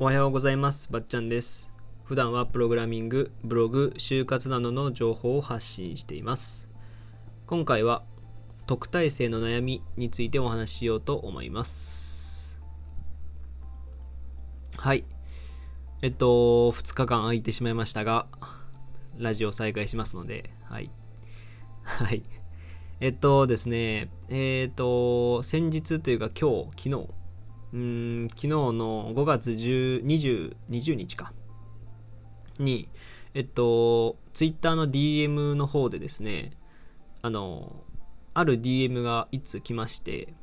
おはようございます。ばっちゃんです。普段はプログラミング、ブログ、就活などの情報を発信しています。今回は特待生の悩みについてお話ししようと思います。はい。えっと、2日間空いてしまいましたが、ラジオ再開しますので、はい。はい。えっとですね、えっと、先日というか今日、昨日、うん昨日の5月10 20, 20日か。にえっとツイッターの DM の方でですねあのある DM がいつ来まして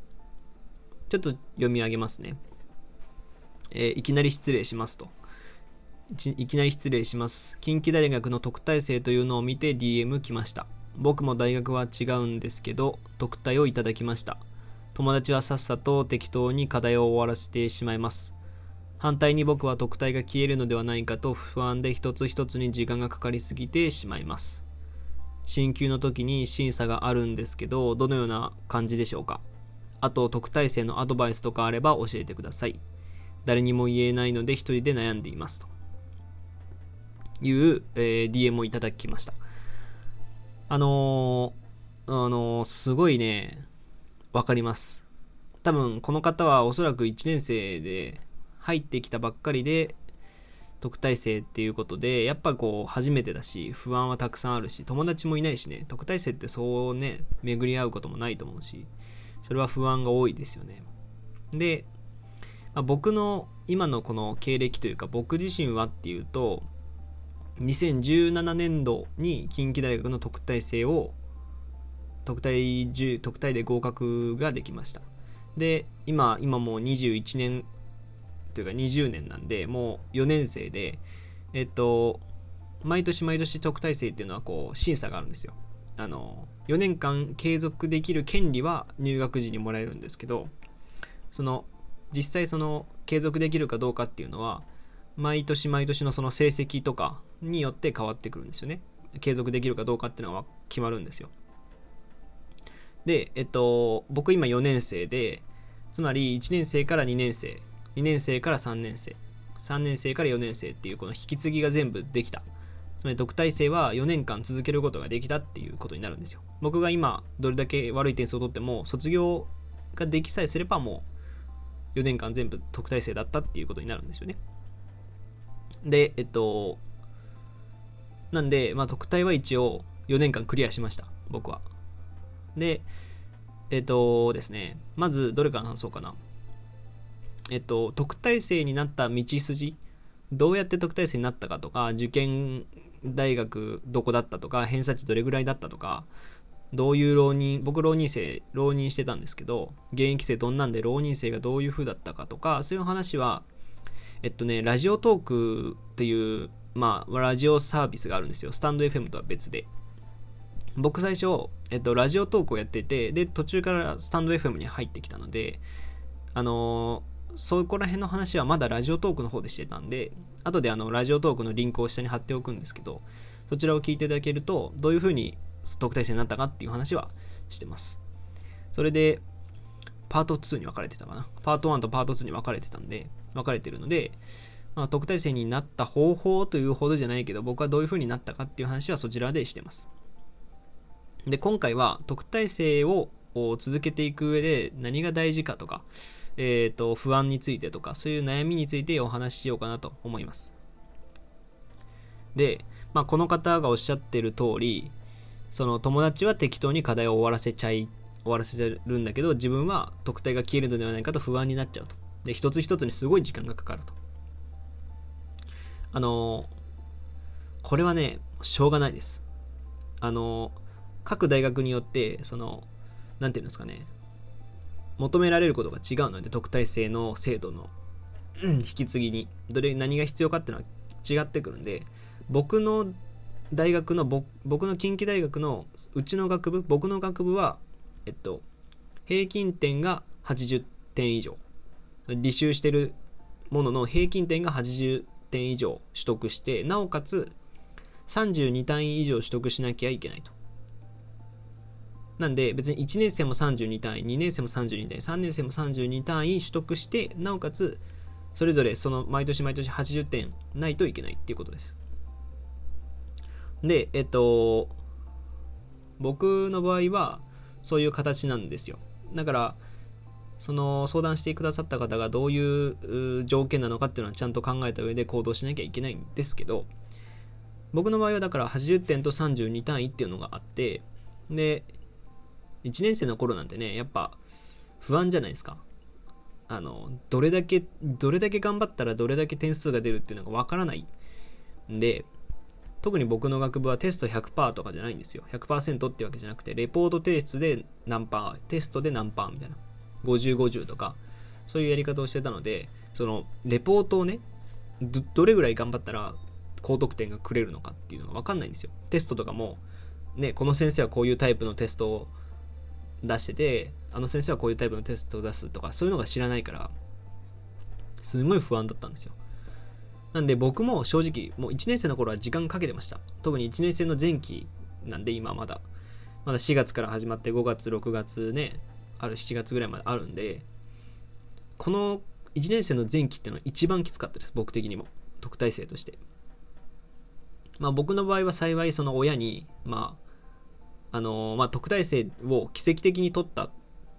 ちょっと読み上げますね、えーいきなり失礼しますと。いきなり失礼します。近畿大学の特待生というのを見て DM 来ました。僕も大学は違うんですけど特待をいただきました。友達はさっさと適当に課題を終わらせてしまいます。反対に僕は特待が消えるのではないかと不安で一つ一つに時間がかかりすぎてしまいます。進級の時に審査があるんですけどどのような感じでしょうか？あと特待生のアドバイスとかあれば教えてください。誰にも言えないので一人で悩んでいます。という、えー DM をいただきました。あのーあのーすごいね。わかります。多分この方はおそらく1年生で入ってきたばっかりで特待生っていうことでやっぱこう初めてだし不安はたくさんあるし友達もいないしね。特待生ってそうね巡り合うこともないと思うしそれは不安が多いですよね。で、まあ僕の今のこの経歴というか僕自身はっていうと2017年度に近畿大学の特待生を特待10特待で合格ができました。で今今もう21年というか20年なんでもう4年生でえっと毎年毎年特待生っていうのはこう審査があるんですよ。あの4年間継続できる権利は入学時にもらえるんですけどその実際その継続できるかどうかっていうのは毎年毎年のその成績とかによって変わってくるんですよね。継続できるかどうかっていうのは決まるんですよ。で、えっと、僕今4年生で、つまり1年生から2年生、2年生から3年生、3年生から4年生っていうこの引き継ぎが全部できた。つまり特待生は4年間続けることができたっていうことになるんですよ。僕が今どれだけ悪い点数を取っても卒業ができさえすればもう4年間全部特待生だったっていうことになるんですよね。で、えっと、なんで、まあ、特待は一応4年間クリアしました、僕は。で、えっ、とですね、まずどれから話そうかな。えっ、と、特待生になった道筋、どうやって特待生になったかとか、受験大学どこだったとか、偏差値どれぐらいだったとか、どういう浪人、僕浪人生、浪人してたんですけど、現役生どんなんで浪人生がどういう風だったかとか、そういう話は、えっとね、ラジオトークっていう、まあ、ラジオサービスがあるんですよ。スタンド FM とは別で。僕最初、えっと、ラジオトークをやってて、で、途中からスタンド FM に入ってきたので、あのーそこら辺の話はまだラジオトークの方でしてたんで、後であのラジオトークのリンクを下に貼っておくんですけど、そちらを聞いていただけると、どういう風に特待生になったかっていう話はしてます。それで、パート2に分かれてたかな。パート1とパート2に分かれてたんで、分かれてるので、まあ、特待生になった方法というほどじゃないけど、僕はどういう風になったかっていう話はそちらでしてます。で今回は特待生を続けていく上で何が大事かとか、えー、と不安についてとかそういう悩みについてお話ししようかなと思います。で、まあ、この方がおっしゃってる通りその友達は適当に課題を終わらせちゃい終わらせるんだけど自分は特待が消えるのではないかと不安になっちゃうと。で一つ一つにすごい時間がかかると。あのこれはねしょうがないです。あの各大学によってその何て言うんですかね求められることが違うので特待生の制度の引き継ぎに。どれ何が必要かっていうのは違ってくるんで僕の大学の僕僕の近畿大学のうちの学部僕の学部はえっと平均点が80点以上。履修してるものの平均点が80点以上取得してなおかつ32単位以上取得しなきゃいけないと。なんで別に1年生も32単位2年生も32単位3年生も32単位取得してなおかつそれぞれその毎年毎年80点ないといけないっていうことです。でえっと僕の場合はそういう形なんですよ。だからその相談してくださった方がどういう条件なのかっていうのはちゃんと考えた上で行動しなきゃいけないんですけど僕の場合はだから80点と32単位っていうのがあってで1年生の頃なんてねやっぱ不安じゃないですか。あのどれだけどれだけ頑張ったらどれだけ点数が出るっていうのがわからない。んで特に僕の学部はテスト100%とかじゃないんですよ。100%ってわけじゃなくてレポート提出で何パーテストで何パーみたいな。5050とかそういうやり方をしてたのでそのレポートをねどれぐらい頑張ったら高得点がくれるのかっていうのが分かんないんですよ。テストとかもねこの先生はこういうタイプのテストを出しててあの先生はこういうタイプのテストを出すとかそういうのが知らないからすごい不安だったんですよ。なんで僕も正直もう1年生の頃は時間かけてました。特に1年生の前期なんで今まだ。まだ4月から始まって5月6月ねある7月ぐらいまであるんでこの1年生の前期っていうのは一番きつかったです僕的にも。特待生として。まあ僕の場合は幸いその親にまああのまあ特待生を奇跡的に取ったっ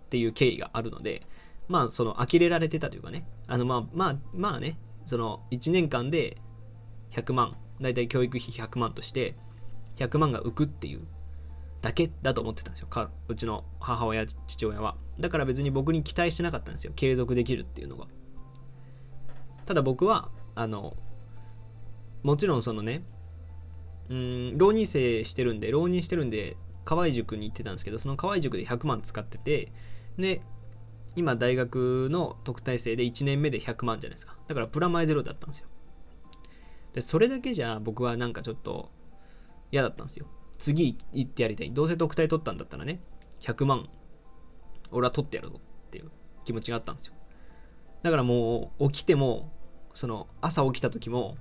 ていう経緯があるのでまあその呆れられてたというかね。あのまあまあまあね。その1年間で100万。大体教育費100万として100万が浮くっていうだけだと思ってたんですよ。かうちの母親父親は。だから別に僕に期待してなかったんですよ。継続できるっていうのが。ただ僕はあのもちろんそのねうん浪人生してるんで浪人してるんで河合塾に行ってたんですけどその河合塾で100万使っててで今大学の特待生で1年目で100万じゃないですか。だからプラマイゼロだったんですよ。でそれだけじゃ僕はなんかちょっと嫌だったんですよ。次行ってやりたい。どうせ特待取ったんだったらね100万俺は取ってやるぞっていう気持ちがあったんですよ。だからもう起きてもその朝起きた時も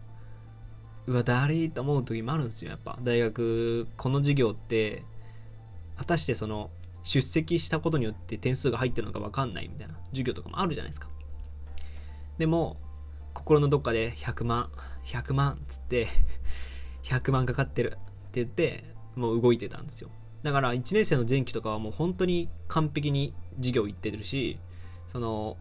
うわだりと思う時もあるんですよ。やっぱ大学この授業って果たしてその出席したことによって点数が入ってるのか分かんないみたいな授業とかもあるじゃないですか。でも心のどっかで100万100万っつって100万かかってるって言ってもう動いてたんですよ。だから1年生の前期とかはもう本当に完璧に授業行ってるしその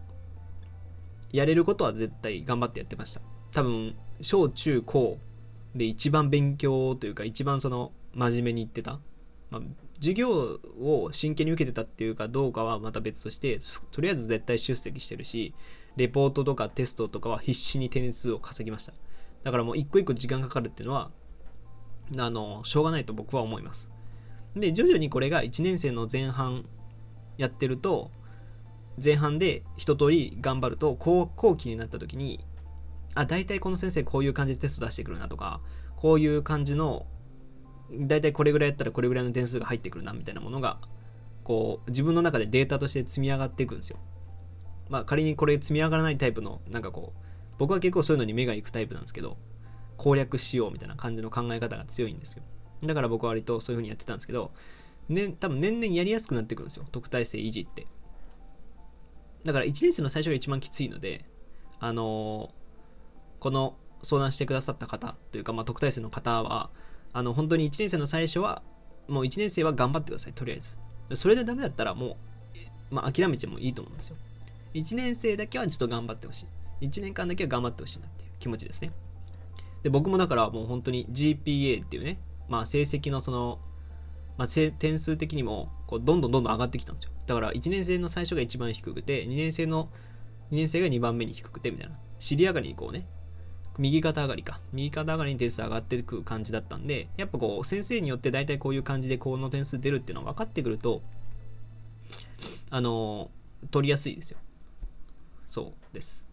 やれることは絶対頑張ってやってました。多分小中高で一番勉強というか一番その真面目に行ってた、まあ、授業を真剣に受けてたっていうかどうかはまた別としてとりあえず絶対出席してるしレポートとかテストとかは必死に点数を稼ぎました。だからもう一個一個時間かかるっていうのはあのしょうがないと僕は思います。で徐々にこれが1年生の前半やってると前半で一通り頑張ると高校期になった時にあ大体この先生こういう感じでテスト出してくるなとかこういう感じの大体これぐらいやったらこれぐらいの点数が入ってくるなみたいなものがこう自分の中でデータとして積み上がっていくんですよ。まあ仮にこれ積み上がらないタイプのなんかこう僕は結構そういうのに目がいくタイプなんですけど攻略しようみたいな感じの考え方が強いんですよ。だから僕は割とそういう風にやってたんですけど、ね、多分年々やりやすくなってくるんですよ。特待生維持って。だから1年生の最初が一番きついのであのー、この相談してくださった方というか、まあ、特待生の方はあの本当に1年生の最初はもう1年生は頑張ってくださいとりあえず。それでダメだったらもう、まあ、諦めてもいいと思うんですよ。1年生だけはちょっと頑張ってほしい。1年間だけは頑張ってほしいなっていう気持ちですね。で僕もだからもう本当に GPA っていうね、まあ、成績のその、まあ、点数的にもこうどんどんどんどん上がってきたんですよ。だから1年生の最初が一番低くて2年生の2年生が2番目に低くてみたいな。尻上がりにこうね右肩上がりか。右肩上がりに点数上がっていく感じだったんでやっぱこう先生によって大体こういう感じでこの点数出るっていうのが分かってくるとあの取りやすいですよ。そうです。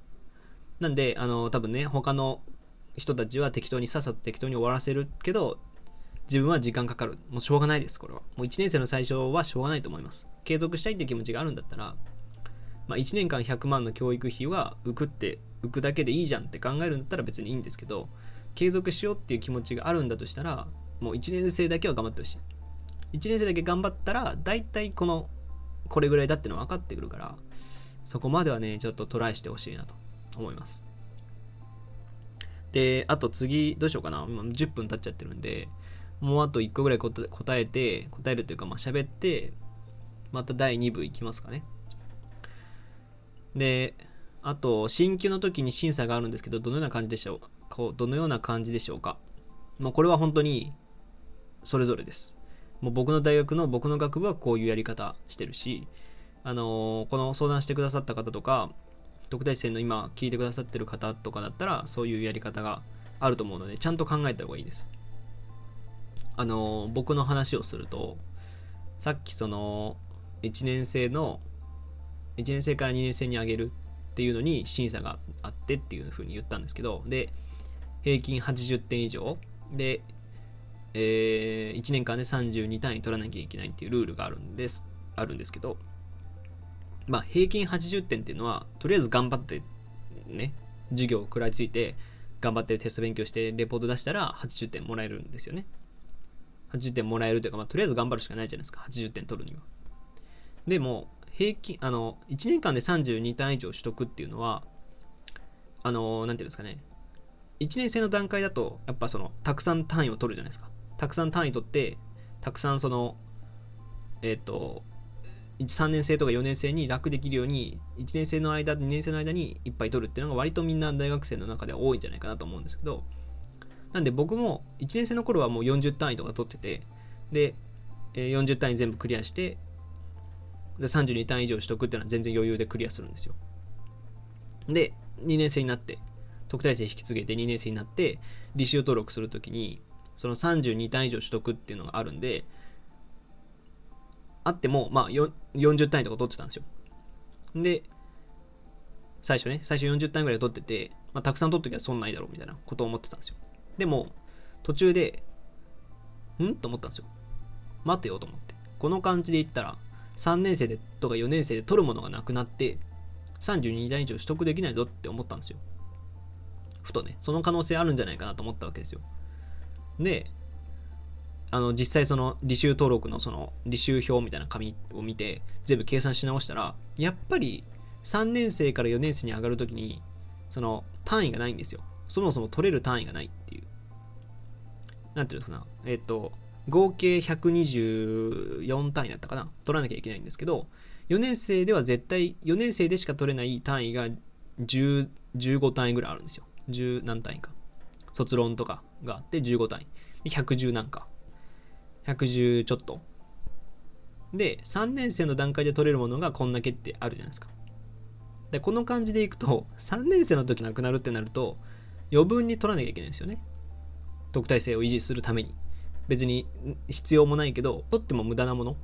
なんであの多分ね他の人たちは適当にさっさと適当に終わらせるけど自分は時間かかる。もうしょうがないですこれは。もう1年生の最初はしょうがないと思います。継続したいっていう気持ちがあるんだったら、まあ、1年間100万の教育費は浮くって浮くだけでいいじゃんって考えるんだったら別にいいんですけど継続しようっていう気持ちがあるんだとしたらもう1年生だけは頑張ってほしい1年生だけ頑張ったら大体このこれぐらいだっての分かってくるからそこまではねちょっとトライしてほしいなと思いますで、あと次、どうしようかな。今10分経っちゃってるんで、もうあと1個ぐらい答えて、答えるというか、まあ喋って、また第2部いきますかね。で、あと、進級の時に審査があるんですけど、どのような感じでしょう？こうどのような感じでしょうか？もうこれは本当に、それぞれです。もう僕の大学の僕の学部はこういうやり方してるし、あのー、この相談してくださった方とか、特待生の今聞いてくださってる方とかだったら、そういうやり方があると思うので、ちゃんと考えた方がいいです。あのー、僕の話をすると、さっきその、1年生の、1年生から2年生に上げるっていうのに審査があってっていうふうに言ったんですけど、で、平均80点以上で、えー、1年間で32単位取らなきゃいけないっていうルールがあるんです、あるんですけど、まあ、平均80点っていうのは、とりあえず頑張ってね、授業を食らいついて、頑張ってテスト勉強してレポート出したら80点もらえるんですよね。80点もらえるというか、まあ、とりあえず頑張るしかないじゃないですか、80点取るには。でも、平均、あの、1年間で32単位以上取得っていうのは、あの、なんていうんですかね、1年生の段階だと、やっぱその、たくさん単位を取るじゃないですか。たくさん単位取って、たくさんその、えっ、ー、と、3年生とか4年生に楽できるように1年生の間2年生の間にいっぱい取るっていうのが割とみんな大学生の中では多いんじゃないかなと思うんですけどなんで僕も1年生の頃はもう40単位とか取っててで40単位全部クリアしてで32単以上取得っていうのは全然余裕でクリアするんですよで2年生になって特待生引き継げて2年生になって履修登録するときにその32単以上取得っていうのがあるんであっても、まあ、40単位とか取ってたんですよ。で、最初ね、最初40単位ぐらい取ってて、まあ、たくさん取っときゃ損ないだろうみたいなことを思ってたんですよ。でも、途中で、ん？と思ったんですよ。待てよと思って。この感じで言ったら、3年生でとか4年生で取るものがなくなって、32単位以上取得できないぞって思ったんですよ。ふとね、その可能性あるんじゃないかなと思ったわけですよ。で、あの実際その履修登録のその履修表みたいな紙を見て全部計算し直したらやっぱり3年生から4年生に上がるときにその単位がないんですよそもそも取れる単位がないっていうなんていうんですかなえっ、と合計124単位だったかな取らなきゃいけないんですけど4年生では絶対4年生でしか取れない単位が10 15単位ぐらいあるんですよ10何単位か卒論とかがあって15単位110何か110ちょっと。で、3年生の段階で取れるものがこんだけってあるじゃないですか。で、この感じでいくと、3年生の時なくなるってなると、余分に取らなきゃいけないんですよね。特待生を維持するために。別に必要もないけど、取っても無駄なもの。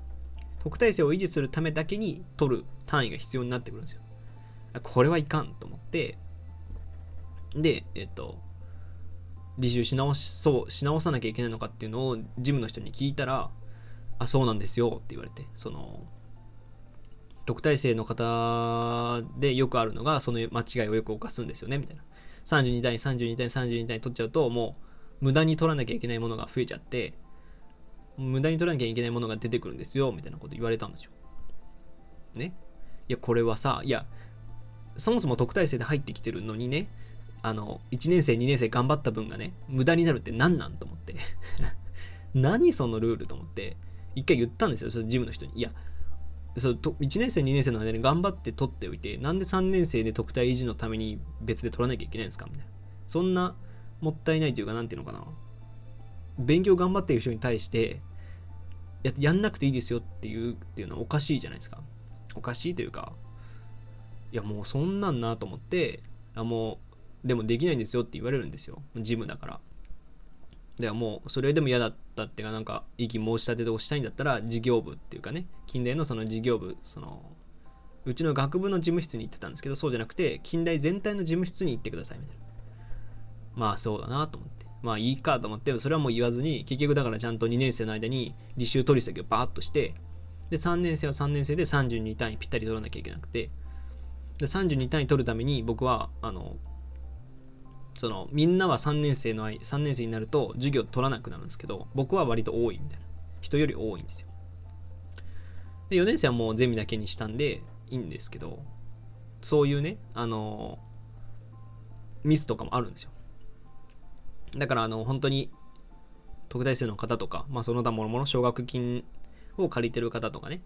特待生を維持するためだけに取る単位が必要になってくるんですよ。これはいかんと思って、で、えっと、履修し直しそうし直さなきゃいけないのかっていうのを事務の人に聞いたらあそうなんですよって言われてその特待生の方でよくあるのがその間違いをよく犯すんですよねみたいな32単位32単位32単位取っちゃうともう無駄に取らなきゃいけないものが増えちゃって無駄に取らなきゃいけないものが出てくるんですよみたいなこと言われたんですよ。ね？いやこれはさいやそもそも特待生で入ってきてるのにねあの1年生2年生頑張った分がね無駄になるって何なんと思って。何そのルールと思って一回言ったんですよそのジムの人に。いやそと1年生2年生の間に頑張って取っておいてなんで3年生で特待維持のために別で取らなきゃいけないんですかみたいな。そんなもったいないというか何ていうのかな。勉強頑張ってる人に対してややんなくていいですよっていうっていうのはおかしいじゃないですか。おかしいというかいやもうそんなんなと思ってあもうでもできないんですよって言われるんですよ。ジムだから。ではもうそれでも嫌だったっていうかなんか意気申し立てをしたいんだったら事業部っていうかね。近代のその事業部そのうちの学部の事務室に行ってたんですけどそうじゃなくて近代全体の事務室に行ってくださいみたいな。まあそうだなと思って。まあいいかと思ってそれはもう言わずに結局だからちゃんと2年生の間に履修取り先をバーッとしてで3年生は3年生で32単位ぴったり取らなきゃいけなくてで32単位取るために僕はあのそのみんなは3年生の3年生になると授業取らなくなるんですけど僕は割と多いみたいな。人より多いんですよ。で4年生はもうゼミだけにしたんでいいんですけどそういうねあのミスとかもあるんですよ。だからあの本当に特待生の方とか、まあ、その他もろもろ奨学金を借りてる方とかね。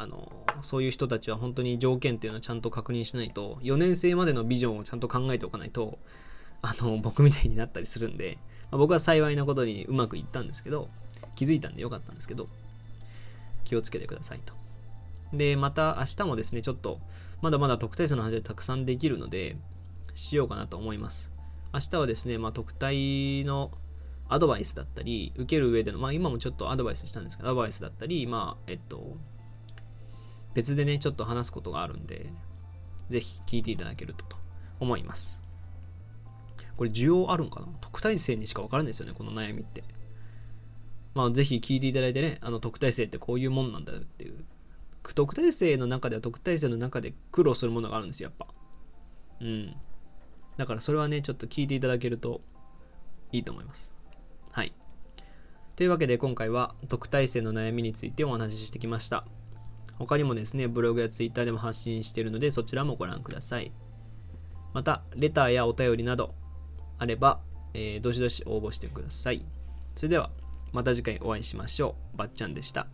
あのそういう人たちは本当に条件っていうのはちゃんと確認しないと4年生までのビジョンをちゃんと考えておかないとあの僕みたいになったりするんで、まあ、僕は幸いなことにうまくいったんですけど気づいたんでよかったんですけど気をつけてくださいと。でまた明日もですねちょっとまだまだ特待生の話はたくさんできるのでしようかなと思います。明日はですね、まあ、特待のアドバイスだったり、受ける上での、まあ今もちょっとアドバイスしたんですけど、アドバイスだったり、まあ、えっと、別でね、ちょっと話すことがあるんで、ぜひ聞いていただけるとと思います。これ需要あるんかな？特待生にしか分からないですよね、この悩みって。まあぜひ聞いていただいてね、あの特待生ってこういうもんなんだよっていう。特待生の中では特待生の中で苦労するものがあるんですよ、やっぱ。うん。だからそれはね、ちょっと聞いていただけるといいと思います。はい。というわけで今回は特待生の悩みについてお話ししてきました。他にもですね、ブログやツイッターでも発信しているのでそちらもご覧ください。また、レターやお便りなどあれば、えー、どしどし応募してください。それでは、また次回お会いしましょう。ばっちゃんでした。